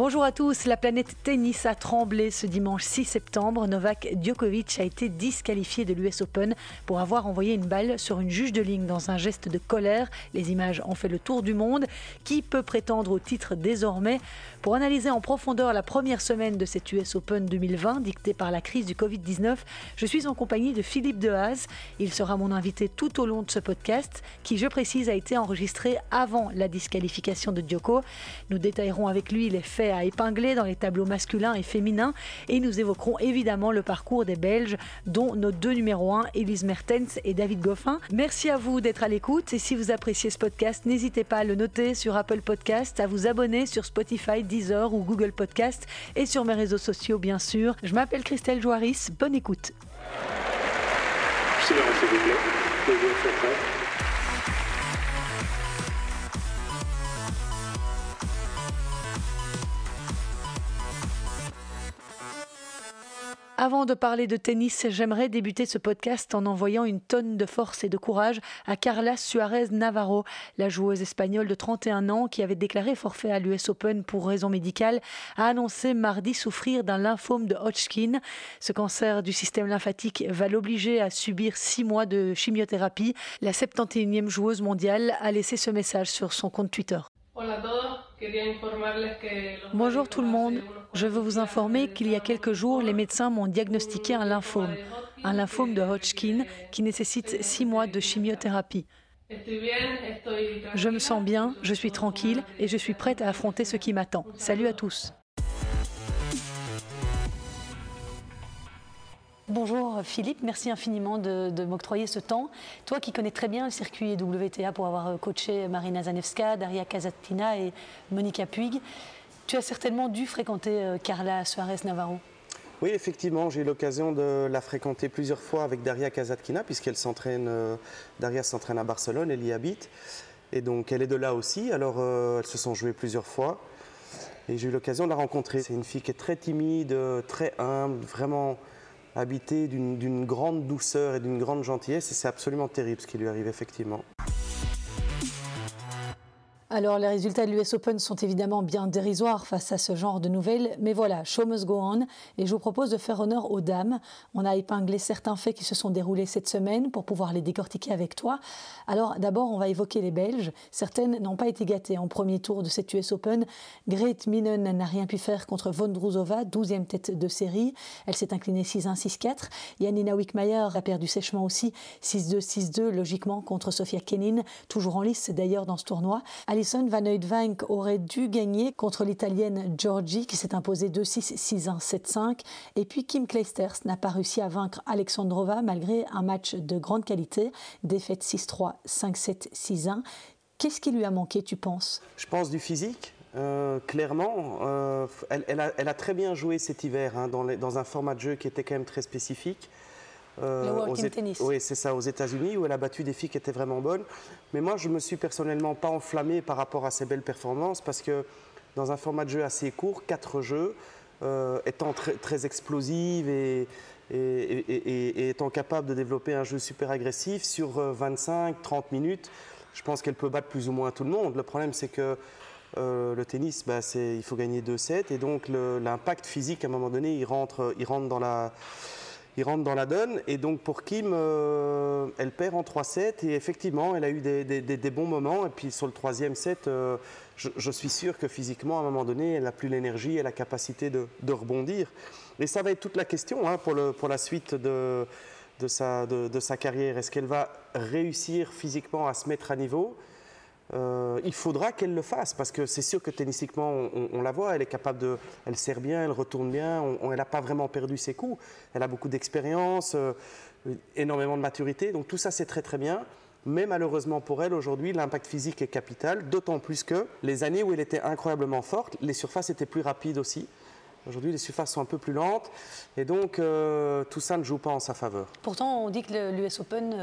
Bonjour à tous. La planète tennis a tremblé ce dimanche 6 septembre. Novak Djokovic a été disqualifié de l'US Open pour avoir envoyé une balle sur une juge de ligne dans un geste de colère. Les images ont fait le tour du monde. Qui peut prétendre au titre désormais? Pour analyser en profondeur la première semaine de cette US Open 2020 dictée par la crise du Covid-19, je suis en compagnie de Philippe Dehaze. Il sera mon invité tout au long de ce podcast qui, je précise, a été enregistré avant la disqualification de Djoko. Nous détaillerons avec lui les faits à épingler dans les tableaux masculins et féminins et nous évoquerons évidemment le parcours des Belges, dont nos deux numéros 1, Elise Mertens et David Goffin. Merci à vous d'être à l'écoute et si vous appréciez ce podcast, n'hésitez pas à le noter sur Apple Podcast, à vous abonner sur Spotify, Deezer ou Google Podcast et sur mes réseaux sociaux bien sûr. Je m'appelle Christelle Joaris, bonne écoute. Avant de parler de tennis, j'aimerais débuter ce podcast en envoyant une tonne de force et de courage à Carla Suarez Navarro, la joueuse espagnole de 31 ans qui avait déclaré forfait à l'US Open pour raison médicale, a annoncé mardi souffrir d'un lymphome de Hodgkin. Ce cancer du système lymphatique va l'obliger à subir six mois de chimiothérapie. La 71e joueuse mondiale a laissé ce message sur son compte Twitter. Bonjour tout le monde. Je veux vous informer qu'il y a quelques jours, les médecins m'ont diagnostiqué un lymphome, un lymphome de Hodgkin qui nécessite six mois de chimiothérapie. Je me sens bien, je suis tranquille et je suis prête à affronter ce qui m'attend. Salut à tous. Bonjour Philippe, merci infiniment de, m'octroyer ce temps. Toi qui connais très bien le circuit WTA pour avoir coaché Marina Zanevska, Daria Kazatkina et Monica Puig, tu as certainement dû fréquenter euh, Carla Suarez Navarro. Oui, effectivement, j'ai eu l'occasion de la fréquenter plusieurs fois avec Daria Kazatkina, puisqu'elle s'entraîne, euh, s'entraîne à Barcelone, elle y habite. Et donc elle est de là aussi, alors euh, elles se sont jouées plusieurs fois. Et j'ai eu l'occasion de la rencontrer. C'est une fille qui est très timide, très humble, vraiment habité d'une grande douceur et d'une grande gentillesse et c'est absolument terrible ce qui lui arrive effectivement. Alors, les résultats de l'US Open sont évidemment bien dérisoires face à ce genre de nouvelles, mais voilà, show must go on, et je vous propose de faire honneur aux dames. On a épinglé certains faits qui se sont déroulés cette semaine pour pouvoir les décortiquer avec toi. Alors, d'abord, on va évoquer les Belges. Certaines n'ont pas été gâtées en premier tour de cette US Open. Grete Minen n'a rien pu faire contre Vondrouzova, 12e tête de série. Elle s'est inclinée 6-1, 6-4. Janina Wickmayer a perdu sèchement aussi 6-2, 6-2, logiquement, contre Sofia Kenin, toujours en lice d'ailleurs dans ce tournoi. Alison Van Oudvank aurait dû gagner contre l'Italienne Georgie qui s'est imposée 2-6, 6-1, 7-5. Et puis Kim Clijsters n'a pas réussi à vaincre Alexandrova malgré un match de grande qualité, défaite 6-3, 5-7, 6-1. Qu'est-ce qui lui a manqué, tu penses? Je pense du physique. Euh, clairement, euh, elle, a, très bien joué cet hiver hein, dans, un format de jeu qui était quand même très spécifique. Euh, le tennis. Oui, c'est ça, aux États-Unis, où elle a battu des filles qui étaient vraiment bonnes. Mais moi, je me suis personnellement pas enflammé par rapport à ses belles performances, parce que dans un format de jeu assez court, quatre jeux, euh, étant très, explosive et, étant capable de développer un jeu super agressif sur 25-30 euh, minutes, je pense qu'elle peut battre plus ou moins tout le monde. Le problème, c'est que le tennis, bah, il faut gagner 2-7 et donc l'impact physique, à un moment donné, il rentre, il rentre dans la il rentre dans la donne. Et donc pour Kim, euh, elle perd en 3-7 et effectivement, elle a eu des, bons moments. Et puis sur le troisième set, euh, je, suis sûr que physiquement, à un moment donné, elle n'a plus l'énergie et la capacité de, rebondir. Et ça va être toute la question hein, pour, la suite de sa carrière. Est-ce qu'elle va réussir physiquement à se mettre à niveau? Euh, il faudra qu'elle le fasse parce que c'est sûr que tennistiquement, on, la voit, elle est capable de. Elle sert bien, elle retourne bien, elle n'a pas vraiment perdu ses coups. Elle a beaucoup d'expérience, euh, énormément de maturité, donc tout ça c'est très très bien. Mais malheureusement pour elle, aujourd'hui, l'impact physique est capital, d'autant plus que les années où elle était incroyablement forte, les surfaces étaient plus rapides aussi. Aujourd'hui, les surfaces sont un peu plus lentes et donc euh, tout ça ne joue pas en sa faveur. Pourtant, on dit que l'US Open,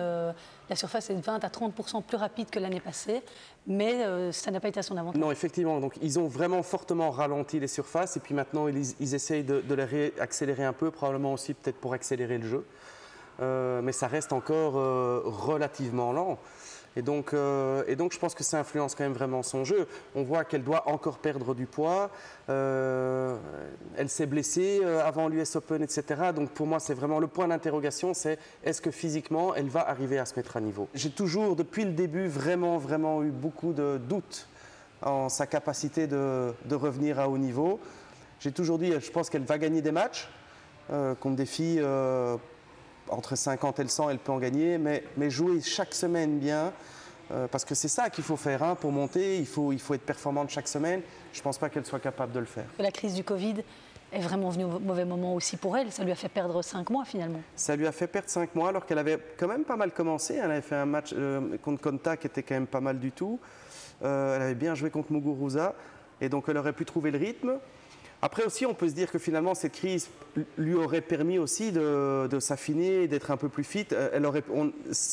la surface est de 20 à 30 plus rapide que l'année passée mais euh, ça n'a pas été à son avantage. Non, effectivement. Donc, ils ont vraiment fortement ralenti les surfaces et puis maintenant, ils, essayent de, les réaccélérer un peu, probablement aussi peut-être pour accélérer le jeu. Euh, mais ça reste encore euh, relativement lent. Et donc, euh, et donc je pense que ça influence quand même vraiment son jeu. On voit qu'elle doit encore perdre du poids. Euh, elle s'est blessée euh, avant l'US Open, etc. Donc pour moi, c'est vraiment le point d'interrogation, c'est est-ce que physiquement, elle va arriver à se mettre à niveau? J'ai toujours, depuis le début, vraiment, vraiment eu beaucoup de doutes en sa capacité de, de revenir à haut niveau. J'ai toujours dit, je pense qu'elle va gagner des matchs contre des filles entre 50 et 100, elle peut en gagner, mais, mais jouer chaque semaine bien, euh, parce que c'est ça qu'il faut faire hein, pour monter, il faut, il faut être performante chaque semaine. Je ne pense pas qu'elle soit capable de le faire. La crise du Covid est vraiment venue au mauvais moment aussi pour elle. Ça lui a fait perdre 5 mois finalement. Ça lui a fait perdre 5 mois alors qu'elle avait quand même pas mal commencé. Elle avait fait un match euh, contre Konta qui était quand même pas mal du tout. Euh, elle avait bien joué contre Muguruza et donc elle aurait pu trouver le rythme. Après aussi, on peut se dire que finalement, cette crise lui aurait permis aussi de, s'affiner, d'être un peu plus fit. Euh, elle aurait,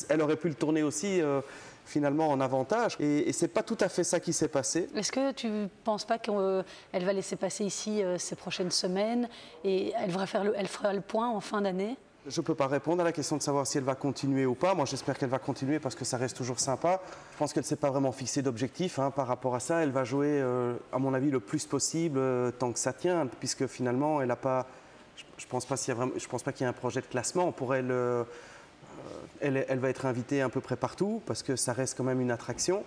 elle aurait pu le tourner aussi euh, finalement en avantage. Et, et c'est pas tout à fait ça qui s'est passé. Est-ce que tu ne penses pas qu'elle va laisser passer ici euh, ces prochaines semaines et elle fera le point en fin d'année? Je ne peux pas répondre à la question de savoir si elle va continuer ou pas. Moi, j'espère qu'elle va continuer parce que ça reste toujours sympa. Je pense qu'elle ne s'est pas vraiment fixé d'objectif hein, par rapport à ça. Elle va jouer, euh, à mon avis, le plus possible euh, tant que ça tient, puisque finalement, elle n'a pas. Je ne pense pas qu'il y, ait un projet de classement. Pour elle, euh, elle, va être invitée à peu près partout parce que ça reste quand même une attraction.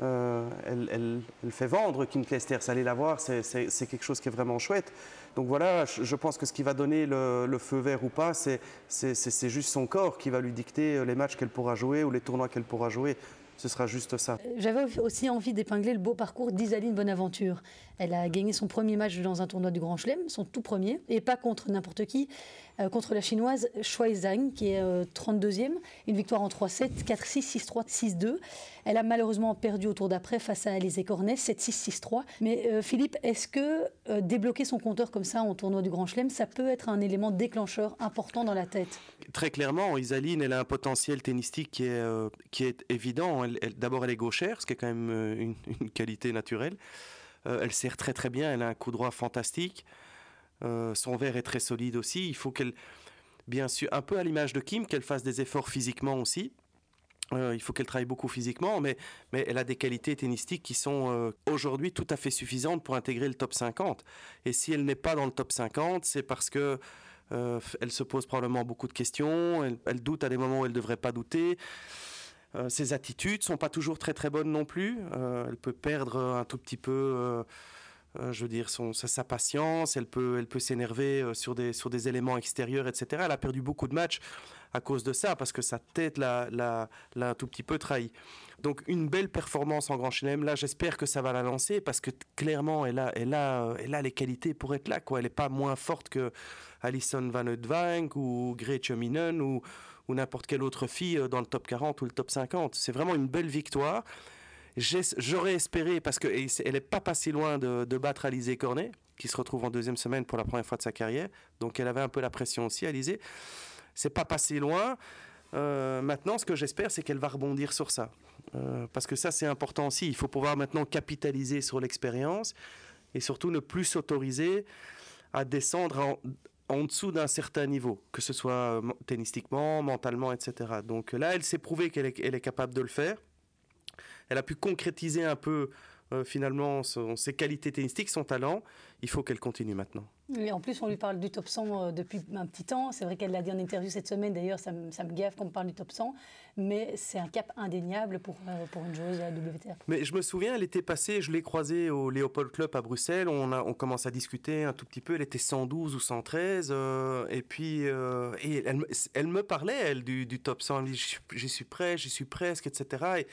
Elle, fait vendre Kim. Allez la voir, c'est quelque chose qui est vraiment chouette. Donc voilà, je, pense que ce qui va donner le, feu vert ou pas, c'est juste son corps qui va lui dicter les matchs qu'elle pourra jouer ou les tournois qu'elle pourra jouer ce sera juste ça. J'avais aussi envie d'épingler le beau parcours d'Isaline Bonaventure. Elle a gagné son premier match dans un tournoi du Grand Chelem, son tout premier, et pas contre n'importe qui, euh, contre la chinoise Shuai Zhang, qui est 32e. Euh, Une victoire en 3-7, 4-6, 6-3, 6-2. Elle a malheureusement perdu au tour d'après face à Alizé Cornet, 7-6, 6-3. Mais euh, Philippe, est-ce que débloquer son compteur comme ça en tournoi du Grand Chelem, ça peut être un élément déclencheur important dans la tête? Très clairement, Isaline, elle a un potentiel tennistique qui est, qui est évident. D'abord, elle est gauchère, ce qui est quand même une, une qualité naturelle. elle sert très très bien, elle a un coup droit fantastique. Euh, son verre est très solide aussi. Il faut qu'elle, bien sûr, un peu à l'image de Kim, qu'elle fasse des efforts physiquement aussi. Euh, il faut qu'elle travaille beaucoup physiquement, mais, elle a des qualités tennistiques qui sont euh, aujourd'hui tout à fait suffisantes pour intégrer le top 50. Et si elle n'est pas dans le top 50, c'est parce que elle se pose probablement beaucoup de questions, elle, elle, doute à des moments où elle ne devrait pas douter. Ses attitudes sont pas toujours très très bonnes non plus. elle peut perdre un tout petit peu euh, je veux dire, son, sa, patience, elle peut, elle peut s'énerver euh, sur des, sur des éléments extérieurs, etc. Elle a perdu beaucoup de matchs à cause de ça, parce que sa tête l'a, un tout petit peu trahi. Donc une belle performance en Grand Chelem. Là, j'espère que ça va la lancer, parce que clairement, elle a, elle a, elle a les qualités pour être là. Quoi. Elle n'est pas moins forte que Alison Van Oudvank ou Gretchen Minen ou n'importe quelle autre fille euh, dans le top 40 ou le top 50. C'est vraiment une belle victoire. J'aurais espéré, parce qu'elle n'est pas passée loin de, battre Alizé Cornet, qui se retrouve en deuxième semaine pour la première fois de sa carrière. Donc elle avait un peu la pression aussi, Alizé. C'est pas passé loin. Euh, maintenant, ce que j'espère, c'est qu'elle va rebondir sur ça. Euh, parce que ça, c'est important aussi. Il faut pouvoir maintenant capitaliser sur l'expérience et surtout ne plus s'autoriser à descendre en, dessous d'un certain niveau, que ce soit euh, tennistiquement, mentalement, etc. Donc là, elle s'est prouvé qu'elle est capable de le faire elle a pu concrétiser un peu euh, finalement ses qualités tennistiques, son talent. Il faut qu'elle continue maintenant. Et en plus, on lui parle du top 100 euh, depuis un petit temps. C'est vrai qu'elle l'a dit en interview cette semaine. D'ailleurs, ça, me, ça me gaffe qu'on me parle du top 100. Mais c'est un cap indéniable pour, euh, pour une joueuse WTA. Mais je me souviens, elle était passée, je l'ai croisée au Léopold Club à Bruxelles. On, a, on commence à discuter un tout petit peu. Elle était 112 ou 113. et puis, et elle, elle, me parlait, elle, du, du top 100. Elle me dit J'y suis prêt, j'y suis presque, etc. Et,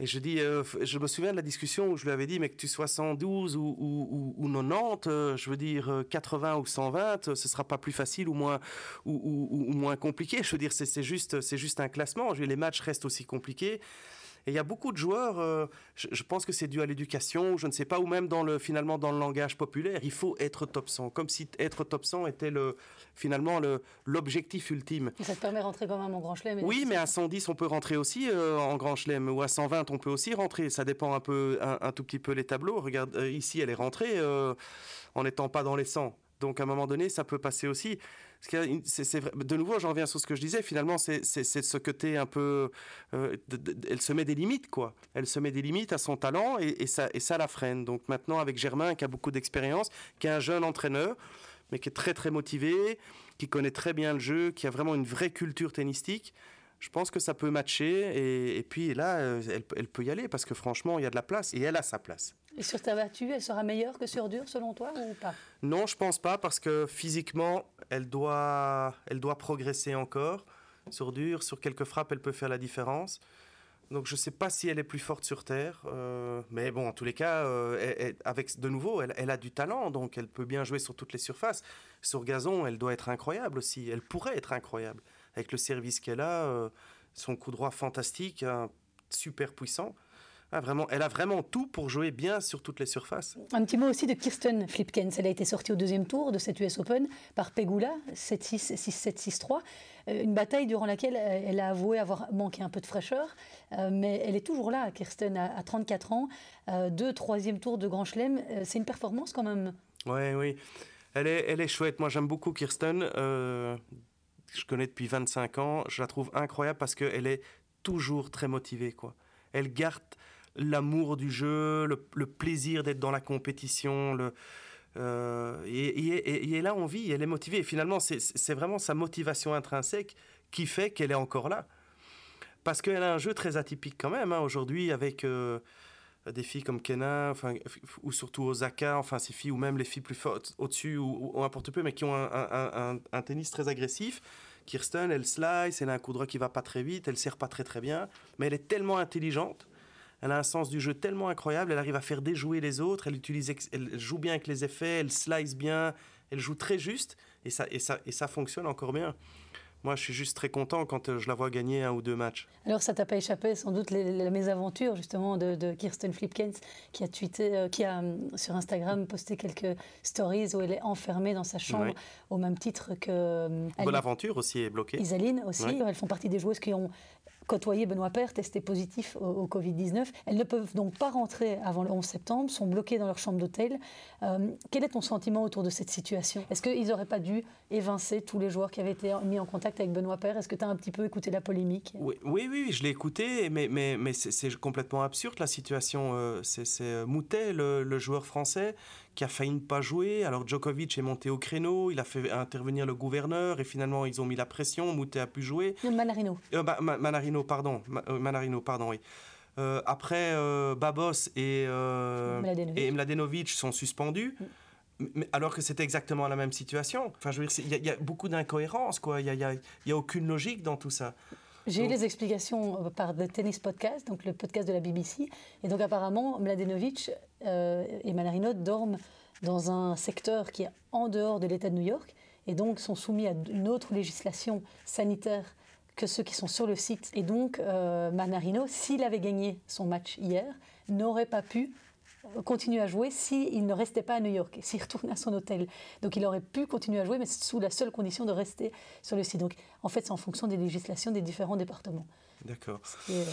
et je dis, euh, je me souviens de la discussion où je lui avais dit, mais que tu sois 112 ou, ou, ou, 90, euh, je veux dire 80 euh, ou 120, ce sera pas plus facile ou moins ou, moins compliqué. Je veux dire, c'est juste, c'est juste un classement. Les matchs restent aussi compliqués. Et il y a beaucoup de joueurs, euh, je, pense que c'est dû à l'éducation, je ne sais pas, ou même dans le, finalement dans le langage populaire, il faut être top 100, comme si être top 100 était le, finalement l'objectif ultime. Et ça te permet de rentrer quand même en Grand Chelem Oui, mais à 110, on peut rentrer aussi euh, en Grand Chelem, ou à 120, on peut aussi rentrer. Ça dépend un peu, un, tout petit peu les tableaux. Regarde, euh, ici, elle est rentrée en n'étant pas dans les 100. Donc à un moment donné, ça peut passer aussi de nouveau, j'en reviens sur ce que je disais. Finalement, c'est ce côté un peu. Euh, elle se met des limites, quoi. Elle se met des limites à son talent et, ça, et ça la freine. Donc maintenant, avec Germain, qui a beaucoup d'expérience, qui est un jeune entraîneur, mais qui est très très motivé, qui connaît très bien le jeu, qui a vraiment une vraie culture tennistique je pense que ça peut matcher. Et, puis là, euh, elle, peut y aller parce que franchement, il y a de la place et elle a sa place. Et sur ta battue, elle sera meilleure que sur dur selon toi ou pas? Non, je pense pas parce que physiquement, elle doit, elle doit progresser encore. Sur dur, sur quelques frappes, elle peut faire la différence. Donc je ne sais pas si elle est plus forte sur terre, euh, mais bon, en tous les cas, euh, avec de nouveau, elle, a du talent, donc elle peut bien jouer sur toutes les surfaces. Sur gazon, elle doit être incroyable aussi. Elle pourrait être incroyable avec le service qu'elle a, euh, son coup droit fantastique, super puissant. Ah, vraiment, elle a vraiment tout pour jouer bien sur toutes les surfaces. Un petit mot aussi de Kirsten Flipkens. Elle a été sortie au deuxième tour de cette US Open par Pegula, 7-6, 6-7, 6-3. Une bataille durant laquelle elle a avoué avoir manqué un peu de fraîcheur. Euh, mais elle est toujours là, Kirsten, à 34 ans. Euh, deux troisième tours de Grand Chelem. C'est une performance quand même. Oui, oui. Elle est, elle est chouette. Moi, j'aime beaucoup Kirsten je connais depuis 25 ans, je la trouve incroyable parce qu'elle est toujours très motivée. Quoi. Elle garde l'amour du jeu, le, plaisir d'être dans la compétition. Le, euh, et, et, là, on vit, elle est motivée. Et finalement, c'est vraiment sa motivation intrinsèque qui fait qu'elle est encore là. Parce qu'elle a un jeu très atypique quand même, hein, aujourd'hui, avec... Euh, des filles comme Kenna, enfin, ou surtout Osaka, enfin ces filles, ou même les filles plus fortes au-dessus, ou, ou, peu, mais qui ont un, tennis très agressif. Kirsten, elle slice, elle a un coup droit qui va pas très vite, elle sert pas très très bien, mais elle est tellement intelligente, elle a un sens du jeu tellement incroyable, elle arrive à faire déjouer les autres, elle, utilise, elle joue bien avec les effets, elle slice bien, elle joue très juste, et ça, et ça, et ça fonctionne encore bien moi, je suis juste très content quand euh, je la vois gagner un ou deux matchs. Alors, ça t'a pas échappé, sans doute, les, mésaventures, justement, de, Kirsten Flipkens, qui a tweeté, euh, qui a euh, sur Instagram posté quelques stories où elle est enfermée dans sa chambre, au même titre que. Bonaventure aussi est bloquée. Isaline aussi. Elles font partie des joueuses qui ont côtoyé Benoît Père, testé positif au, Covid-19. Elles ne peuvent donc pas rentrer avant le 11 septembre, sont bloquées dans leur chambre d'hôtel. quel est ton sentiment autour de cette situation? Est-ce qu'ils n'auraient pas dû évincer tous les joueurs qui avaient été mis en contact avec Benoît Père. Est-ce que tu as un petit peu écouté la polémique? Oui, oui, oui, je l'ai écouté, mais c'est complètement absurde la situation. Euh, c'est euh, Moutet, le, joueur français, qui a failli ne pas jouer. Alors Djokovic est monté au créneau, il a fait intervenir le gouverneur et finalement ils ont mis la pression. Moutet a pu jouer. Manarino. Euh, Manarino, pardon. Manarino, pardon, oui. après, Babos et, Mladenovic. et Mladenovic sont suspendus. Mm alors que c'était exactement la même situation. Enfin, je veux dire, il y, a beaucoup d'incohérences, quoi. Il n'y a, y a, aucune logique dans tout ça. J'ai eu les explications euh, par The Tennis Podcast, donc le podcast de la BBC. Et donc, apparemment, Mladenovic euh, et Manarino dorment dans un secteur qui est en dehors de l'État de New York et donc sont soumis à une autre législation sanitaire que ceux qui sont sur le site. Et donc, euh, Manarino, s'il avait gagné son match hier, n'aurait pas pu continuer à jouer s'il ne restait pas à New York, s'il retournait à son hôtel. Donc il aurait pu continuer à jouer, mais sous la seule condition de rester sur le site. Donc en fait, c'est en fonction des législations des différents départements. D'accord. Euh,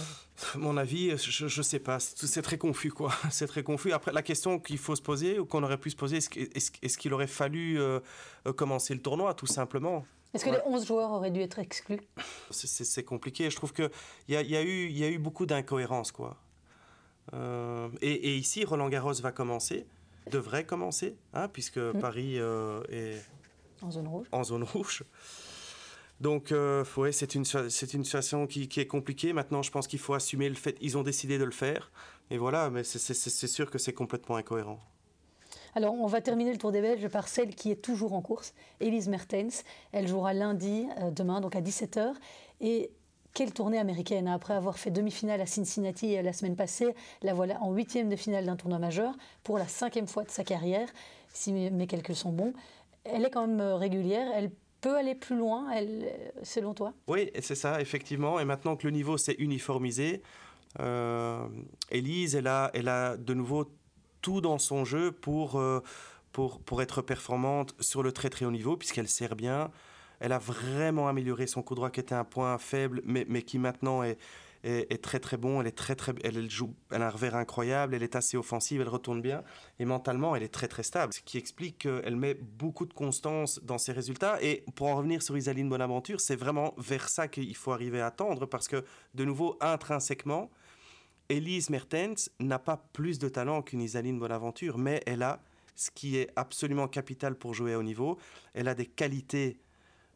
Mon avis, je ne sais pas. C'est très confus, quoi. C'est très confus. Après, la question qu'il faut se poser, ou qu'on aurait pu se poser, est-ce qu'il aurait fallu euh, euh, commencer le tournoi, tout simplement? Est-ce que les 11 joueurs auraient dû être exclus? C'est compliqué. Je trouve qu'il y, a, y, a eu, y a eu beaucoup d'incohérences, quoi. Euh, et, ici, Roland Garros va commencer, devrait commencer, hein, puisque mm. Paris euh, est en zone rouge. En zone rouge. Donc, euh, c'est une, une situation qui, est compliquée. Maintenant, je pense qu'il faut assumer le fait. Ils ont décidé de le faire. Et voilà, mais c'est sûr que c'est complètement incohérent. Alors, on va terminer le Tour des Belges par celle qui est toujours en course, Elise Mertens. Elle jouera lundi, demain, donc à 17h. Et quelle tournée américaine Après avoir fait demi-finale à Cincinnati euh, la semaine passée, la voilà en huitième de finale d'un tournoi majeur pour la cinquième fois de sa carrière, si mes calculs sont bons. Elle est quand même euh, régulière, elle peut aller plus loin, elle, euh, selon toi? Oui, c'est ça, effectivement. Et maintenant que le niveau s'est uniformisé, Elise, elle a, elle a de nouveau tout dans son jeu pour, pour, pour être performante sur le très très haut niveau, puisqu'elle sert bien. Elle a vraiment amélioré son coup droit qui était un point faible, mais, qui maintenant est, très très bon. Elle est très très, elle, joue, elle a un revers incroyable. Elle est assez offensive, elle retourne bien et mentalement elle est très très stable. Ce qui explique qu'elle met beaucoup de constance dans ses résultats. Et pour en revenir sur Isaline Bonaventure, c'est vraiment vers ça qu'il faut arriver à tendre parce que de nouveau intrinsèquement, Elise Mertens n'a pas plus de talent qu'une Isaline Bonaventure, mais elle a ce qui est absolument capital pour jouer à haut niveau. Elle a des qualités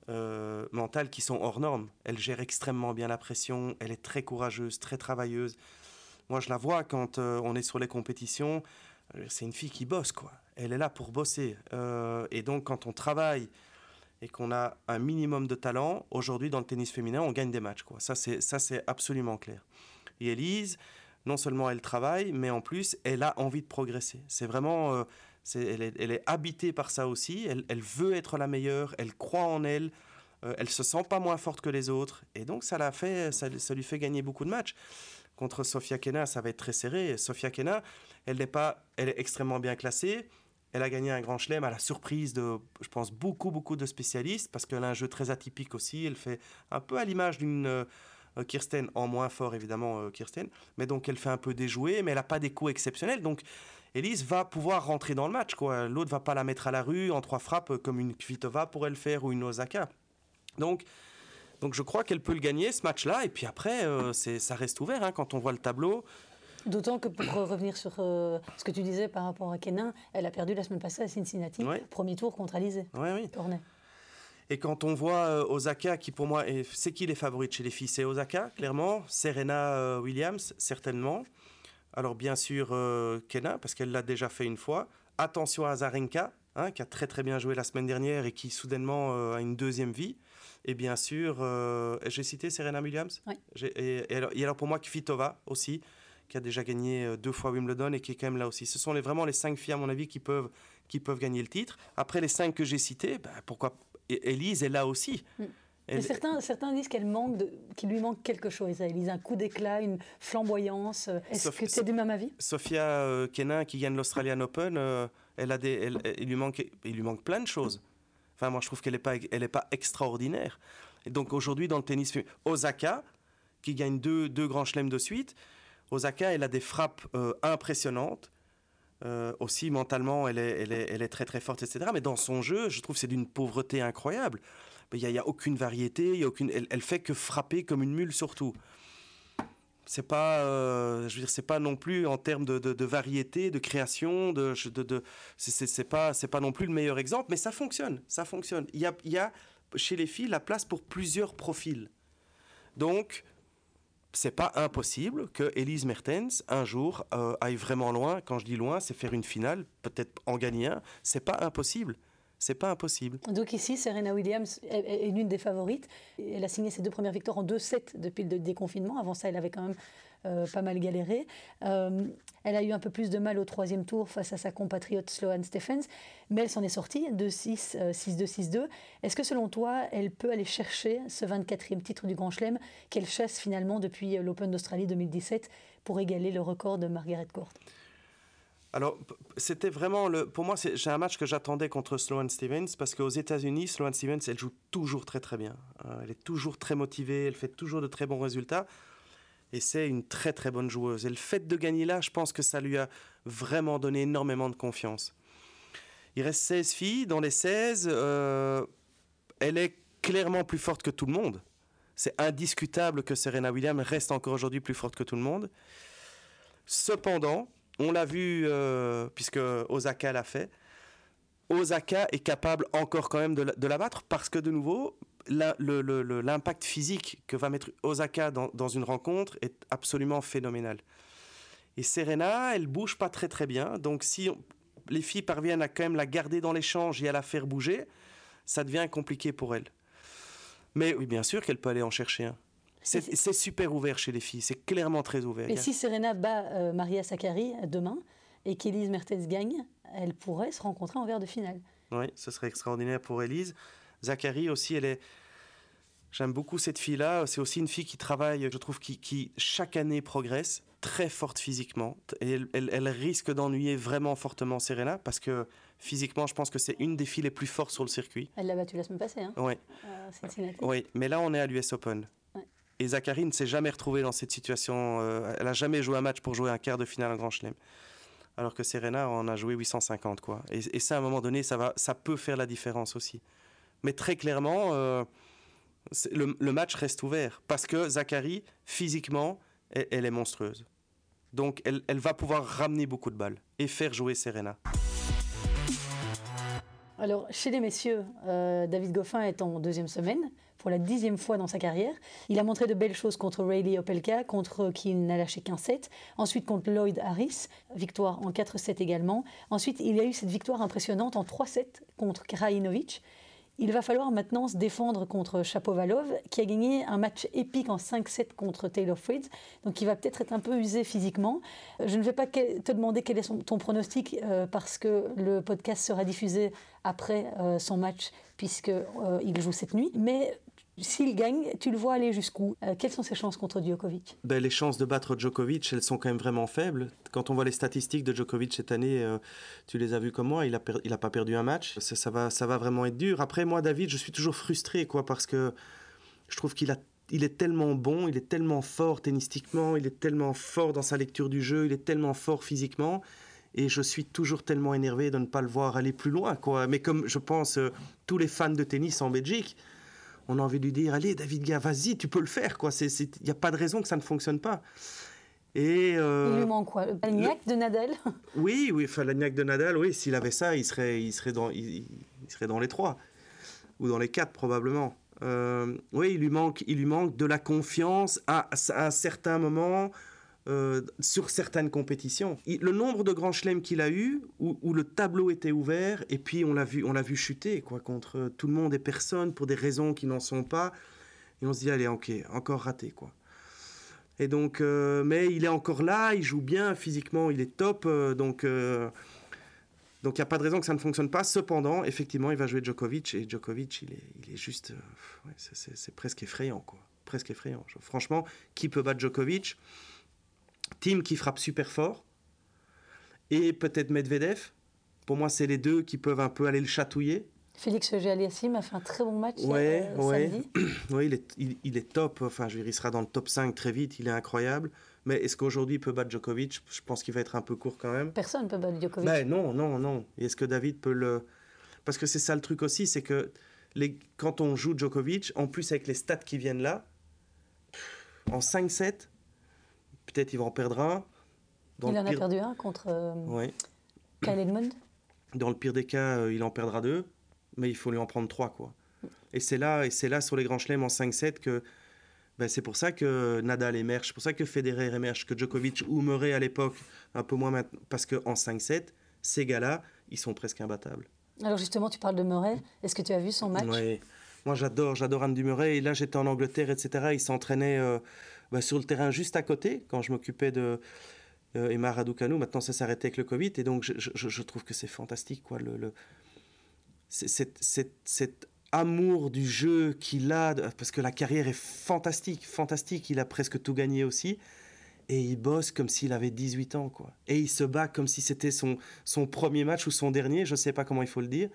euh, mentales qui sont hors normes. Elle gère extrêmement bien la pression, elle est très courageuse, très travailleuse. Moi, je la vois quand euh, on est sur les compétitions. Euh, c'est une fille qui bosse, quoi. Elle est là pour bosser. et donc, quand on travaille et qu'on a un minimum de talent, aujourd'hui, dans le tennis féminin, on gagne des matchs, quoi. Ça, c'est, ça, c'est absolument clair. Et Elise, non seulement elle travaille, mais en plus, elle a envie de progresser. C'est vraiment elle, est, habitée par ça aussi. Elle, veut être la meilleure. Elle croit en elle. Elle euh, elle se sent pas moins forte que les autres. Et donc, ça, l'a fait, ça, lui fait gagner beaucoup de matchs. Contre Sofia Kena, ça va être très serré. Sofia Kena, elle n'est pas, elle est extrêmement bien classée. Elle a gagné un grand chelem à la surprise de, je pense, beaucoup, beaucoup de spécialistes parce qu'elle a un jeu très atypique aussi. Elle fait un peu à l'image d'une euh, Kirsten, en moins fort évidemment, euh, Kirsten. Mais donc elle fait un peu déjouer, mais elle n'a pas des coups exceptionnels. Donc Elise va pouvoir rentrer dans le match. Quoi. L'autre va pas la mettre à la rue en trois frappes comme une Kvitova pourrait le faire ou une Osaka. Donc, donc je crois qu'elle peut le gagner ce match-là. Et puis après, euh, c'est, ça reste ouvert hein, quand on voit le tableau. D'autant que pour revenir sur euh, ce que tu disais par rapport à Kenin, elle a perdu la semaine passée à Cincinnati, premier tour contre Alizé. Oui, oui. Et quand on voit euh, Osaka, qui pour moi, c'est qui les favoris chez les filles? C'est Osaka, clairement. Serena Williams, certainement. Alors bien sûr, euh, Kena, parce qu'elle l'a déjà fait une fois. Attention à Zarenka, hein, qui a très très bien joué la semaine dernière et qui soudainement euh, a une deuxième vie. Et bien sûr, euh, j'ai cité Serena Williams. Oui. Et, alors, pour moi, Kvitova aussi, qui a déjà gagné deux fois Wimbledon et qui est quand même là aussi. Ce sont les, vraiment les cinq filles, à mon avis, qui peuvent, qui peuvent gagner le titre. Après les cinq que j'ai cités, bah, pourquoi Elise est là aussi. Mm certains, certains disent qu'elle manque qu'il lui manque quelque chose. Elise, un coup d'éclat, une flamboyance. Est-ce que c'est du même avis? Sophia euh, Kenin, qui gagne l'Australian Open, euh, elle a des, il, lui manque, il lui manque plein de choses. Enfin, moi, je trouve qu'elle n'est pas, elle est pas extraordinaire. Et donc, aujourd'hui, dans le tennis Osaka, qui gagne deux, deux grands chelems de suite, Osaka, elle a des frappes euh, impressionnantes. aussi, mentalement, elle est, elle, est, elle est très, très forte, etc. Mais dans son jeu, je trouve que c'est d'une pauvreté incroyable il n'y a, aucune variété, y a aucune, elle, elle, fait que frapper comme une mule surtout. C'est pas, euh, je veux dire, c'est pas non plus en termes de, variété, de création, de, de c'est pas, c'est pas non plus le meilleur exemple, mais ça fonctionne, ça fonctionne. Il y a, y a chez les filles la place pour plusieurs profils. Donc, c'est pas impossible que Elise Mertens un jour euh, aille vraiment loin. Quand je dis loin, c'est faire une finale, peut-être en gagner un. C'est pas impossible. C'est pas impossible. Donc ici, Serena Williams est, l'une des favorites. Elle a signé ses deux premières victoires en 2-7 depuis le déconfinement. Avant ça, elle avait quand même euh, pas mal galéré. Euh, elle a eu un peu plus de mal au troisième tour face à sa compatriote Sloane Stephens, mais elle s'en est sortie 2-6, 6-2, 6-2. Est-ce que selon toi, elle peut aller chercher ce 24e titre du Grand Chelem qu'elle chasse finalement depuis l'Open d'Australie 2017 pour égaler le record de Margaret Court? Alors, c'était vraiment le. Pour moi, c'est un match que j'attendais contre Sloane Stevens parce qu'aux États-Unis, Sloane Stevens, elle joue toujours très très bien. Euh, elle est toujours très motivée, elle fait toujours de très bons résultats. Et c'est une très très bonne joueuse. Et le fait de gagner là, je pense que ça lui a vraiment donné énormément de confiance. Il reste 16 filles. Dans les 16, euh, elle est clairement plus forte que tout le monde. C'est indiscutable que Serena Williams reste encore aujourd'hui plus forte que tout le monde. Cependant, on l'a vu, euh, puisque Osaka l'a fait. Osaka est capable encore quand même de la, battre parce que de nouveau, l'impact physique que va mettre Osaka dans, une rencontre est absolument phénoménal. Et Serena, elle bouge pas très très bien. Donc si les filles parviennent à quand même la garder dans l'échange et à la faire bouger, ça devient compliqué pour elle. Mais oui, bien sûr qu'elle peut aller en chercher un. C'est super ouvert chez les filles, c'est clairement très ouvert. Et si Serena bat euh, Maria Sakkari demain et qu'Elise Mertens gagne, elle pourrait se rencontrer en verre de finale. Oui, ce serait extraordinaire pour Elise. Zachary aussi, elle est. J'aime beaucoup cette fille-là. C'est aussi une fille qui travaille, je trouve, qui, chaque année progresse, très forte physiquement. Et elle, risque d'ennuyer vraiment fortement Serena parce que physiquement, je pense que c'est une des filles les plus fortes sur le circuit. Elle l'a battue la semaine passée, hein Oui. euh, Oui, mais là, on est à l'US Open. Et Zachary ne s'est jamais retrouvé dans cette situation. Euh, elle a jamais joué un match pour jouer un quart de finale en Grand Chelem. Alors que Serena en a joué 850, quoi. Et, ça, à un moment donné, ça, va, ça peut faire la différence aussi. Mais très clairement, euh, le, match reste ouvert. Parce que Zachary, physiquement, elle, est monstrueuse. Donc, elle, elle va pouvoir ramener beaucoup de balles et faire jouer Serena. Alors, chez les messieurs, euh, David Goffin est en deuxième semaine, pour la dixième fois dans sa carrière. Il a montré de belles choses contre Rayleigh Opelka, contre qui il n'a lâché qu'un set. Ensuite, contre Lloyd Harris, victoire en 4-7 également. Ensuite, il a eu cette victoire impressionnante en 3-7 contre Krajinovic. Il va falloir maintenant se défendre contre Chapovalov, qui a gagné un match épique en 5-7 contre Taylor Fritz, donc il va peut-être être un peu usé physiquement. Je ne vais pas te demander quel est ton pronostic, euh, parce que le podcast sera diffusé après euh, son match, puisqu'il euh, joue cette nuit. Mais s'il gagne, tu le vois aller jusqu'où? Euh, Quelles sont ses chances contre Djokovic? Ben, Les chances de battre Djokovic, elles sont quand même vraiment faibles. Quand on voit les statistiques de Djokovic cette année, euh, tu les as vues comme moi, il n'a pas perdu un match. Ça, va, ça va vraiment être dur. Après, moi, David, je suis toujours frustré quoi, parce que je trouve qu'il est tellement bon, il est tellement fort tennistiquement, il est tellement fort dans sa lecture du jeu, il est tellement fort physiquement. Et je suis toujours tellement énervé de ne pas le voir aller plus loin. Quoi. Mais comme je pense euh, tous les fans de tennis en Belgique, on a envie de lui dire allez David Gay, vas-y, tu peux le faire quoi. Il n'y a pas de raison que ça ne fonctionne pas. Et euh, il lui manque quoi? L'agnac de Nadal? Oui, oui, enfin l'agnac de Nadal, oui, s'il avait ça, il serait, il serait dans, il, serait dans les trois ou dans les quatre probablement. Euh, oui, il lui manque, il lui manque de la confiance à, à un certain moment euh, sur certaines compétitions. le nombre de grands chelems qu'il a eu, où, le tableau était ouvert, et puis on l'a vu, vu chuter quoi, contre tout le monde et personne pour des raisons qui n'en sont pas. Et on se dit, allez, ok, encore raté. quoi. Et donc, euh, mais il est encore là, il joue bien, physiquement il est top, euh, donc donc il n'y a pas de raison que ça ne fonctionne pas. Cependant, effectivement, il va jouer Djokovic, et Djokovic, il est, il est juste, c'est presque effrayant, quoi. Presque effrayant. Franchement, qui peut battre Djokovic? Team qui frappe super fort et peut-être Medvedev. Pour moi, c'est les deux qui peuvent un peu aller le chatouiller. Félix Auger-Aliassime a fait un très bon match ouais, euh, ouais. oui, il est, il, est, top. Enfin, je veux dire, il sera dans le top 5 très vite. Il est incroyable. Mais est-ce qu'aujourd'hui il peut battre Djokovic? Je pense qu'il va être un peu court quand même. Personne ne peut battre Djokovic. Ben, non, non, non. Est-ce que David peut le. Parce que c'est ça le truc aussi, c'est que les... quand on joue Djokovic, en plus avec les stats qui viennent là, en 5-7, peut-être il va en perdre un. il en a perdu un contre euh, Kyle Edmund Dans le pire des cas, euh, il en perdra deux, mais il faut lui en prendre trois. Quoi. Et c'est là, et c'est là sur les grands chelems en 5-7 que ben, c'est pour ça que Nadal émerge, c'est pour ça que Federer émerge, que Djokovic ou Murray à l'époque, un peu moins maintenant, parce qu'en 5-7, ces gars-là, ils sont presque imbattables. Alors justement, tu parles de Murray. Est-ce que tu as vu son match? Oui. Moi, j'adore, j'adore Andy Murray. Et là, j'étais en Angleterre, etc. Il s'entraînait euh, bah, sur le terrain juste à côté, quand je m'occupais de euh, Emma Raducanu, maintenant ça s'est arrêté avec le Covid, et donc je, trouve que c'est fantastique, quoi, le, le cet amour du jeu qu'il a, parce que la carrière est fantastique, fantastique, il a presque tout gagné aussi, et il bosse comme s'il avait 18 ans, quoi. Et il se bat comme si c'était son, son premier match ou son dernier, je ne sais pas comment il faut le dire.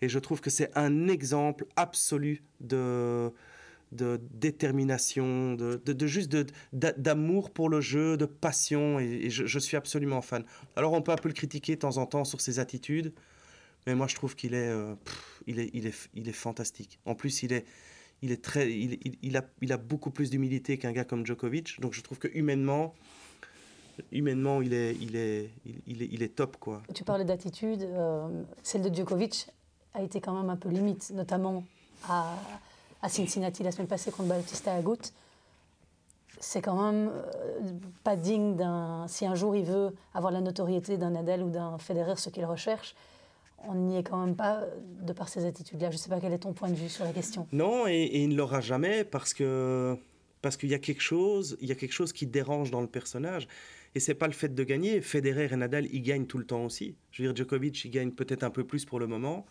Et je trouve que c'est un exemple absolu de, de détermination, de, juste d'amour pour le jeu, de passion, et, je, suis absolument fan. Alors on peut un peu le critiquer de temps en temps sur ses attitudes, mais moi je trouve qu'il est, euh, il est, il est, il est fantastique. En plus, il est, il est très, il, il, a, il a beaucoup plus d'humilité qu'un gars comme Djokovic, donc je trouve que humainement, humainement, il est, il est, il, est, il est top quoi. Tu parlais d'attitude, euh, celle de Djokovic a été quand même un peu limite, notamment à à Cincinnati la semaine passée contre Bautista Agut, c'est quand même euh, pas digne d'un. Si un jour il veut avoir la notoriété d'un Nadal ou d'un Federer, ce qu'il recherche, on n'y est quand même pas de par ces attitudes-là. Je ne sais pas quel est ton point de vue sur la question. Non, et, il ne l'aura jamais parce que parce qu'il y a quelque chose, il y a quelque chose qui dérange dans le personnage. Et c'est pas le fait de gagner. Federer et Nadal, ils gagnent tout le temps aussi. Je veux dire, Djokovic, il gagne peut-être un peu plus pour le moment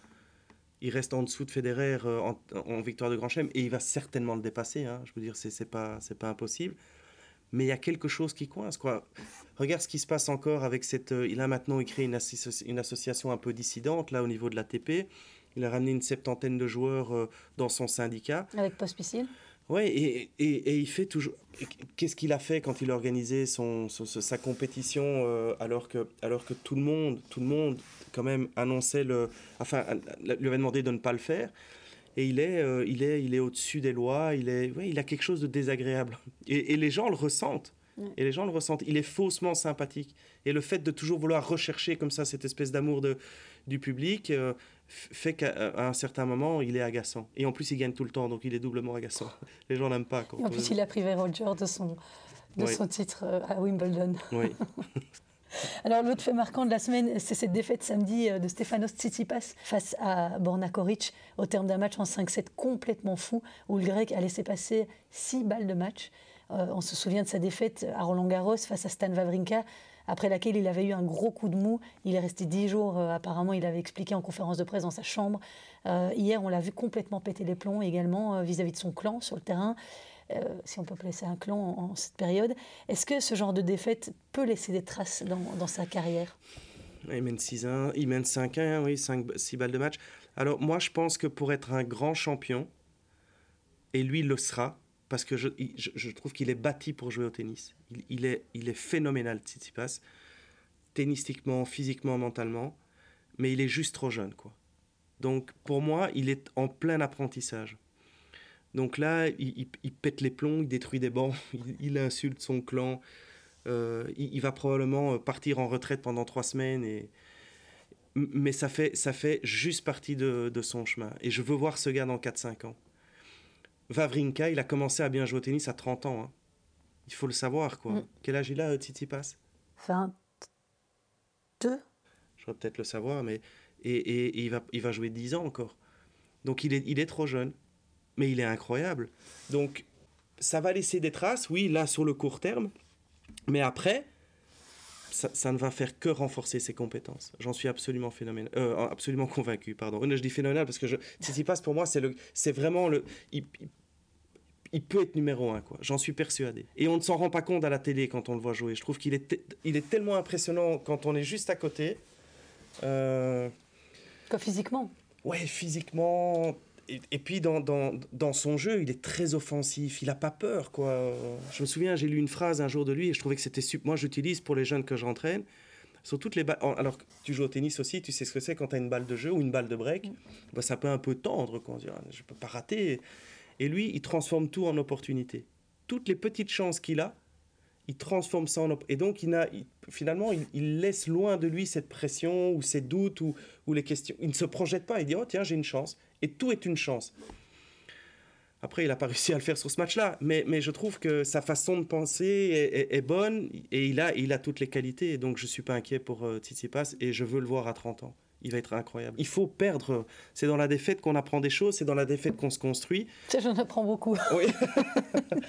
il reste en dessous de Federer euh, en, victoire de Grand Chelem et il va certainement le dépasser. Hein. Je veux dire, c'est pas c'est pas impossible. Mais il y a quelque chose qui coince. Quoi. Regarde ce qui se passe encore avec cette. Euh, il a maintenant écrit une, une, association un peu dissidente là au niveau de l'ATP. Il a ramené une septantaine de joueurs euh, dans son syndicat. Avec Pospisil Ouais, et, et, il fait toujours. Qu'est-ce qu'il a fait quand il a organisé son, sa compétition euh, alors, que, alors que tout le monde, tout le monde, quand même, annonçait le. Enfin, lui avait demandé de ne pas le faire. Et il est, euh, il est, il est au-dessus des lois. Il est, ouais, il a quelque chose de désagréable. Et, et les gens le ressentent. Et les gens le ressentent. Il est faussement sympathique. Et le fait de toujours vouloir rechercher comme ça cette espèce d'amour de, du public, euh, fait qu'à un certain moment, il est agaçant. Et en plus, il gagne tout le temps, donc il est doublement agaçant. Les gens n'aiment pas. en plus, il a privé Roger de son, de son titre euh, à Wimbledon. Oui. Alors, l'autre fait marquant de la semaine, c'est cette défaite samedi euh, de Stefanos Tsitsipas face à Borna Koric au terme d'un match en 5-7 complètement fou où le grec a laissé passer 6 balles de match. Euh, on se souvient de sa défaite à Roland Garros face à Stan Wawrinka après laquelle il avait eu un gros coup de mou. Il est resté dix jours, euh, apparemment, il avait expliqué en conférence de presse dans sa chambre. Hier, on l'a vu complètement péter les plombs également vis-à-vis de son clan sur le terrain. Si on peut placer un clan en, cette période. Est-ce que ce genre de défaite peut laisser des traces dans, sa carrière? Il mène 6-1, il mène 5-1, oui, 6 balles de match. Alors moi, je pense que pour être un grand champion, et lui il le sera, parce que je, je, trouve qu'il est bâti pour jouer au tennis. Il, est, il est phénoménal, Tsitsipas, tennistiquement, physiquement, mentalement, mais il est juste trop jeune, quoi. Donc pour moi, il est en plein apprentissage. Donc là, il, pète les plombs, il détruit des bancs, il, insulte son clan, euh, il, va probablement partir en retraite pendant trois semaines et mais ça fait, ça fait juste partie de, de son chemin. Et je veux voir ce gars dans 4-5 ans. Vavrinka, il a commencé à bien jouer au tennis à 30 ans. Hein. Il faut le savoir, quoi. Mm. Quel âge il a, Titi Pass? 22 Je vais peut-être le savoir, mais. Et, il, va, il va jouer 10 ans encore. Donc il est, il est trop jeune. Mais il est incroyable. Donc ça va laisser des traces, oui, là, sur le court terme. Mais après, ça, ne va faire que renforcer ses compétences. J'en suis absolument phénoménal, euh, absolument convaincu, pardon. Je dis phénoménal parce que je, Pass pour moi, c'est vraiment le, il peut être numéro un, quoi. J'en suis persuadé. Et on ne s'en rend pas compte à la télé quand on le voit jouer. Je trouve qu'il est, il est tellement impressionnant quand on est juste à côté. Euh... physiquement Ouais, physiquement. Et, puis dans, dans, dans, son jeu, il est très offensif. Il n'a pas peur, quoi. Je me souviens, j'ai lu une phrase un jour de lui et je trouvais que c'était super. Moi, j'utilise pour les jeunes que j'entraîne. Sur toutes les balles. Alors tu joues au tennis aussi, tu sais ce que c'est quand tu as une balle de jeu ou une balle de break. Mm. Bah, ça peut un peu tendre, quoi. Je ne peux pas rater. Et lui, il transforme tout en opportunité. Toutes les petites chances qu'il a, il transforme ça en et donc il a finalement il, laisse loin de lui cette pression ou ces doutes ou, ou, les questions. Il ne se projette pas. Il dit oh tiens j'ai une chance. Et tout est une chance. Après il n'a pas réussi à le faire sur ce match là mais, mais je trouve que sa façon de penser est, bonne. Et il a il a toutes les qualités. Et donc je suis pas inquiet pour euh, Tsitsipas. Et je veux le voir à 30 ans. Il va être incroyable. Il faut perdre. C'est dans la défaite qu'on apprend des choses, c'est dans la défaite qu'on se construit. Ça, j'en apprends beaucoup. Oui.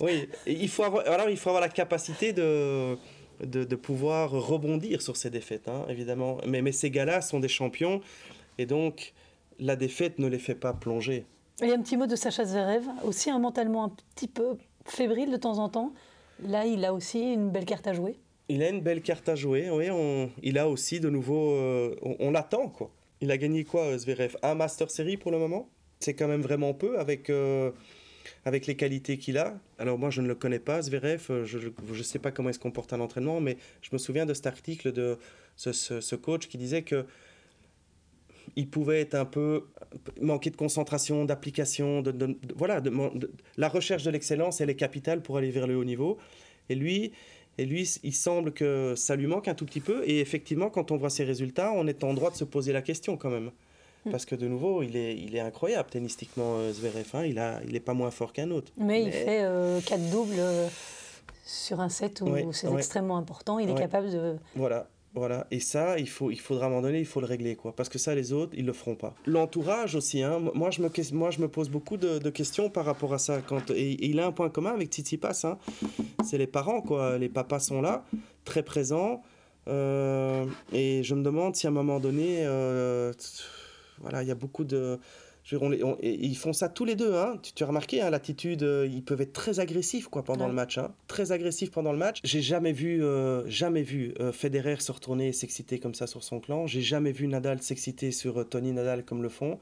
oui. il faut avoir, alors, il faut avoir la capacité de, de, pouvoir rebondir sur ces défaites, hein, évidemment. Mais, mais ces gars-là sont des champions, et donc la défaite ne les fait pas plonger. Il y a un petit mot de Sacha Zverev, aussi un mentalement un petit peu fébrile de temps en temps. Là, il a aussi une belle carte à jouer. Il a une belle carte à jouer, oui. On, il a aussi de nouveau. Euh, on, l'attend, quoi. Il a gagné quoi, euh, Zverev? Un Master Series pour le moment? C'est quand même vraiment peu avec, euh, avec les qualités qu'il a. Alors, moi, je ne le connais pas, Zverev. Je ne sais pas comment il se comporte à l'entraînement, mais je me souviens de cet article de ce, ce, coach qui disait que il pouvait être un peu manquer de concentration, d'application, de, voilà, la recherche de l'excellence, elle est capitale pour aller vers le haut niveau. Et lui, et lui, il semble que ça lui manque un tout petit peu. Et effectivement, quand on voit ses résultats, on est en droit de se poser la question quand même. Hmm. Parce que de nouveau, il est, il est incroyable tennistiquement, euh, Zverev. Hein. il n'est il est pas moins fort qu'un autre. Mais, il fait euh, quatre doubles euh, sur un set où c'est extrêmement important. Il est capable de. Voilà. Voilà, et ça, il, faut, il faudra à un moment donné, il faut le régler, quoi. Parce que ça, les autres, ils le feront pas. L'entourage aussi, hein. Moi, je me, moi, je me pose beaucoup de, questions par rapport à ça. Quand, et, il a un point commun avec Titi Pass, hein. C'est les parents, quoi. Les papas sont là, très présents. Euh, et je me demande si à un moment donné, euh, voilà, il y a beaucoup de ils font ça tous les deux. Hein. Tu, as remarqué hein, l'attitude, euh, ils peuvent être très agressifs quoi pendant le match. Hein. Très agressifs pendant le match. J'ai jamais vu, euh, jamais vu euh, Federer se retourner et s'exciter comme ça sur son clan. J'ai jamais vu Nadal s'exciter sur Tony Nadal comme le font.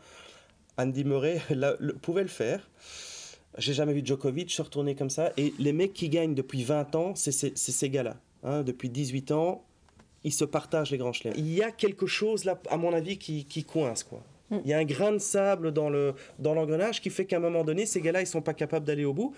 Andy Murray pouvait le faire. J'ai jamais vu Djokovic se retourner comme ça. Et les mecs qui gagnent depuis 20 ans, c'est ces gars-là. Hein. depuis 18 ans, ils se partagent les grands chelems. Il y a quelque chose là, à mon avis, qui, qui coince. quoi. Mm. Il y a un grain de sable dans l'engrenage dans qui fait qu'à un moment donné, ces gars-là, ils sont pas capables d'aller au bout.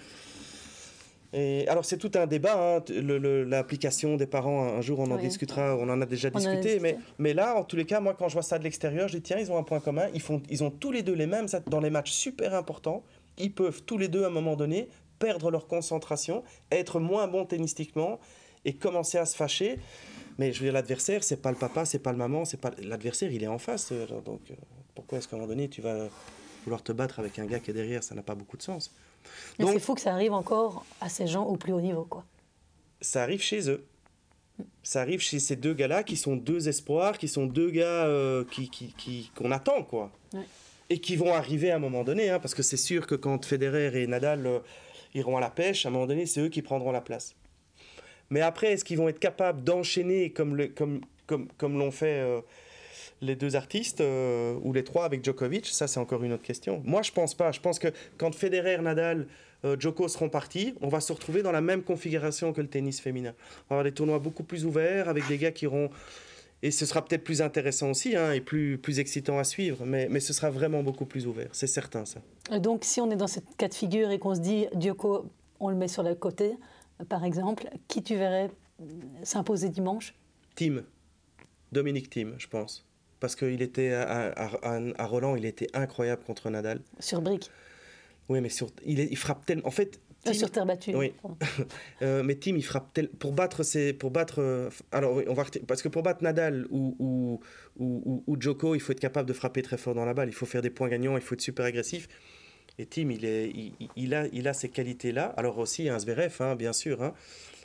Et alors c'est tout un débat, hein, l'application des parents, un jour on en discutera, on en a déjà discuté, mais, mais là en tous les cas, moi quand je vois ça de l'extérieur, je dis tiens, ils ont un point commun, ils, font, ils ont tous les deux les mêmes dans les matchs super importants, ils peuvent tous les deux à un moment donné perdre leur concentration, être moins bons tennistiquement et commencer à se fâcher. Mais je veux dire, l'adversaire, c'est pas le papa, c'est pas le maman, c'est pas l'adversaire, il est en face. Euh, donc euh, pourquoi est-ce qu'à un moment donné, tu vas vouloir te battre avec un gars qui est derrière? Ça n'a pas beaucoup de sens. Donc c'est fou que ça arrive encore à ces gens au plus haut niveau, quoi. Ça arrive chez eux. Ça arrive chez ces deux gars-là qui sont deux espoirs, qui sont deux gars euh, qui, qui, qui, qu'on attend, quoi. Et qui vont arriver à un moment donné, hein, parce que c'est sûr que quand Federer et Nadal iront à la pêche, à un moment donné, c'est eux qui prendront la place. Mais après, est-ce qu'ils vont être capables d'enchaîner comme, comme, comme, l'ont fait euh, les deux artistes euh, ou les trois avec Djokovic? Ça, c'est encore une autre question. Moi, je pense pas. Je pense que quand Federer, Nadal, euh, Djoko seront partis, on va se retrouver dans la même configuration que le tennis féminin. On va avoir des tournois beaucoup plus ouverts avec des gars qui iront et ce sera peut-être plus intéressant aussi hein, et plus, plus excitant à suivre, mais, mais ce sera vraiment beaucoup plus ouvert, c'est certain ça. Donc si on est dans cette cas de figure et qu'on se dit Djoko, on le met sur le côté, par exemple, qui tu verrais s'imposer dimanche? Tim. Dominique Tim, je pense. Parce qu'il était à, à, Roland, il était incroyable contre Nadal. Sur brique Oui, mais sur, il, il frappe tellement. En fait, euh, sur terre battue. Oui. Euh, mais Tim, il frappe tel... pour battre ses... pour battre. Euh, alors on va parce que pour battre Nadal ou ou, ou, ou Djoko, il faut être capable de frapper très fort dans la balle. Il faut faire des points gagnants. Il faut être super agressif. Et Tim, il, est, il, a, il a ces qualités-là. Alors aussi, un Zverev, hein, bien sûr. Hein.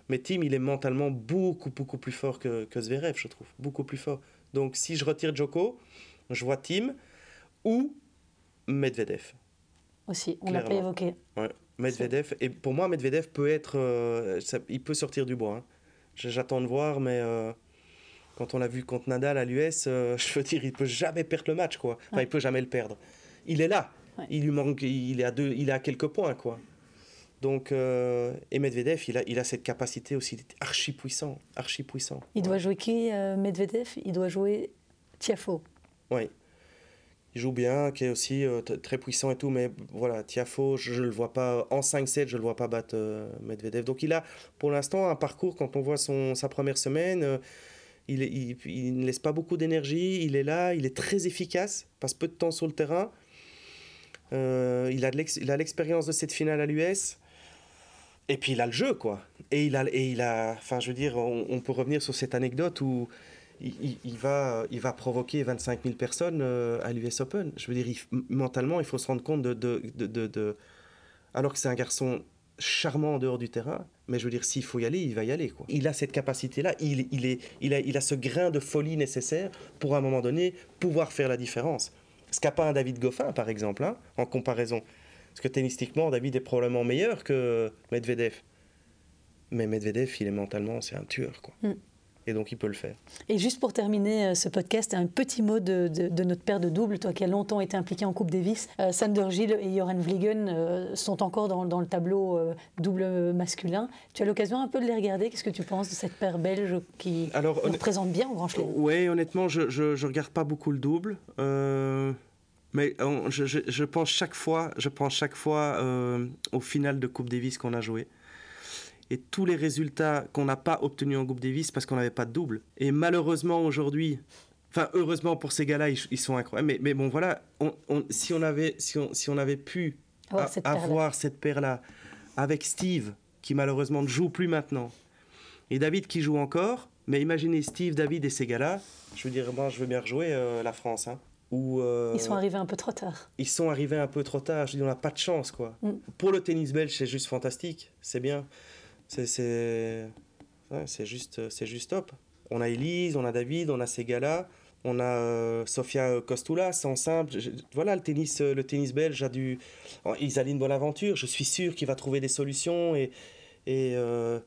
Mais Tim, il est mentalement beaucoup, beaucoup plus fort que, que Zverev, je trouve. Beaucoup plus fort. Donc si je retire Djoko, je vois Tim ou Medvedev. Aussi, on l'a pas évoqué. Ouais. Medvedev. Et pour moi, Medvedev peut être. Euh, il peut sortir du bois. Hein. J'attends de voir, mais. Euh, quand on l'a vu contre Nadal à l'US, euh, je veux dire, il peut jamais perdre le match, quoi. Enfin, il peut jamais le perdre. Il est là, il lui manque, il est à deux, il a quelques points, quoi. Donc, euh, et Medvedev, il a, il a cette capacité aussi archi puissant, archi puissant. Il doit jouer qui, euh, Medvedev? Il doit jouer Tiafo. Oui. Il joue bien, qui est aussi euh, très puissant et tout, mais voilà, Tiafo, je ne le vois pas, en 5-7, je ne le vois pas battre Medvedev. Donc il a pour l'instant un parcours, quand on voit son, sa première semaine, il, il, il, ne laisse pas beaucoup d'énergie, il est là, il est très efficace, passe peu de temps sur le terrain. Euh, il a l'expérience de cette finale à l'US. Et puis il a le jeu, quoi. Et il a, enfin, je veux dire, on, peut revenir sur cette anecdote où il, va, il va provoquer 25 000 personnes euh, à l'US Open. Je veux dire, mentalement, il faut se rendre compte de. de, de, alors que c'est un garçon charmant en dehors du terrain, mais je veux dire, s'il faut y aller, il va y aller. Quoi. Il a cette capacité-là, il, il, il, a, il a ce grain de folie nécessaire pour, à un moment donné, pouvoir faire la différence. Ce qu'a pas un David Goffin, par exemple, hein, en comparaison. Parce que tennistiquement, David est probablement meilleur que Medvedev. Mais Medvedev, il est mentalement, c'est un tueur. Quoi. Mm et donc il peut le faire. Et juste pour terminer euh, ce podcast, un petit mot de, notre paire de double, toi qui as longtemps été impliqué en Coupe Davis. Euh, Sander Gilles et Joran Vliegen euh, sont encore dans, le tableau double masculin. Tu as l'occasion un peu de les regarder. Qu'est-ce que tu penses de cette paire belge qui Alors, représente bien au Grand Chelem? Oui, honnêtement, je ne regarde pas beaucoup le double. Mais je, je, pense chaque fois, je pense chaque fois au final de Coupe Davis qu'on a joué et tous les résultats qu'on n'a pas obtenus en Coupe Davis parce qu'on n'avait pas de double. Et malheureusement aujourd'hui, enfin heureusement pour ces gars-là, ils, sont incroyables. Mais, mais bon voilà, on, si, on avait, si, on, si on avait pu avoir cette paire-là avec Steve, qui malheureusement ne joue plus maintenant, et David qui joue encore, mais imaginez Steve, David et ces gars-là, je veux dire, moi je veux bien rejouer euh, la France. Hein. Euh, ils sont arrivés un peu trop tard. Ils sont arrivés un peu trop tard. Je dis, on n'a pas de chance, quoi. Mm. Pour le tennis belge, c'est juste fantastique. C'est bien. C'est c'est juste, juste top. On a Elise, on a David, on a ces gars-là. On a euh, Sofia Kostula, c'est en simple. voilà, le tennis, le tennis belge a du. Isaline Bonaventure, je suis sûr qu'il va trouver des solutions et, et, euh,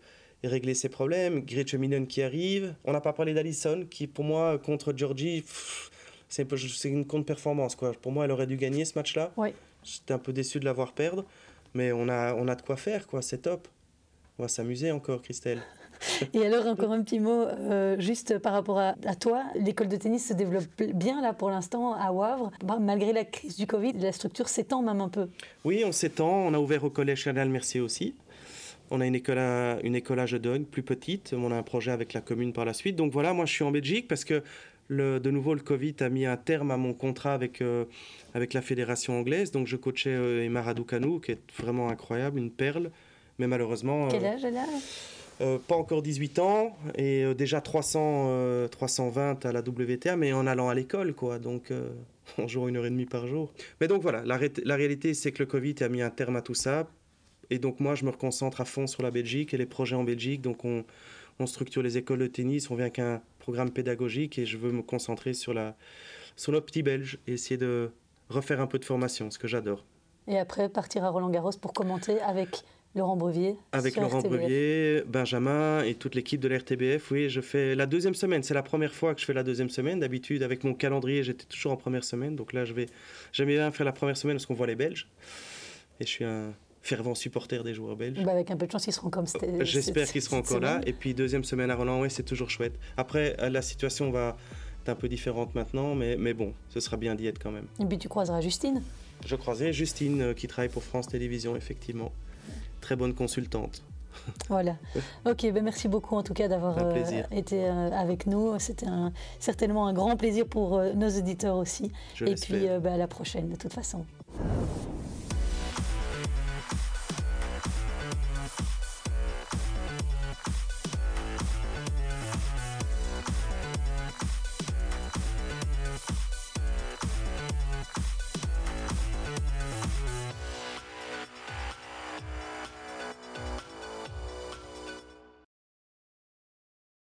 et régler ses problèmes. Gretchen Minen qui arrive. On n'a pas parlé d'Alison, qui pour moi, contre Georgie, c'est une contre-performance. Pour moi, elle aurait dû gagner ce match-là. J'étais un peu déçu de la voir perdre. Mais on a, on a de quoi faire, quoi. C'est top. On va s'amuser encore, Christelle. Et alors, encore un petit mot, euh, juste par rapport à, toi. L'école de tennis se développe bien là pour l'instant à Wavre. Bah, malgré la crise du Covid, la structure s'étend même un peu. Oui, on s'étend. On a ouvert au collège Chanel Mercier aussi. On a une école à, une école à plus petite. On a un projet avec la commune par la suite. Donc voilà, moi je suis en Belgique parce que le, de nouveau le Covid a mis un terme à mon contrat avec, euh, avec la fédération anglaise. Donc je coachais euh, Emma Raducanu, qui est vraiment incroyable, une perle. Mais malheureusement. Quel âge elle a euh, pas encore 18 ans et euh, déjà 300, 320 euh, à la WTA, mais en allant à l'école, quoi. Donc, en jouant une heure et demie par jour. Mais donc voilà, la, la réalité, c'est que le Covid a mis un terme à tout ça. Et donc, moi, je me reconcentre à fond sur la Belgique et les projets en Belgique. Donc, on, on structure les écoles de tennis, on vient qu'un programme pédagogique et je veux me concentrer sur, la, sur le petit belge et essayer de refaire un peu de formation, ce que j'adore. Et après, partir à Roland Garros pour commenter avec Laurent Brevier. Avec Laurent Brevier, Benjamin et toute l'équipe de l'RTBF. Oui, je fais la deuxième semaine. C'est la première fois que je fais la deuxième semaine. D'habitude, avec mon calendrier, j'étais toujours en première semaine. Donc là, je vais. J'aime bien faire la première semaine parce qu'on voit les Belges. Et je suis un fervent supporter des joueurs belges. Bah avec un peu de chance, ils seront comme c'était. J'espère qu'ils seront encore là. Et puis, deuxième semaine à Roland, oui, c'est toujours chouette. Après, euh, la situation va être un peu différente maintenant, mais, mais bon, ce sera bien d'y être quand même. Et puis, tu croiseras Justine Je croiserai Justine euh, qui travaille pour France Télévisions, effectivement très bonne consultante. Voilà. Ok, ben merci beaucoup en tout cas d'avoir euh, été euh, avec nous. C'était certainement un grand plaisir pour euh, nos auditeurs aussi. Et puis ben, à la prochaine de toute façon.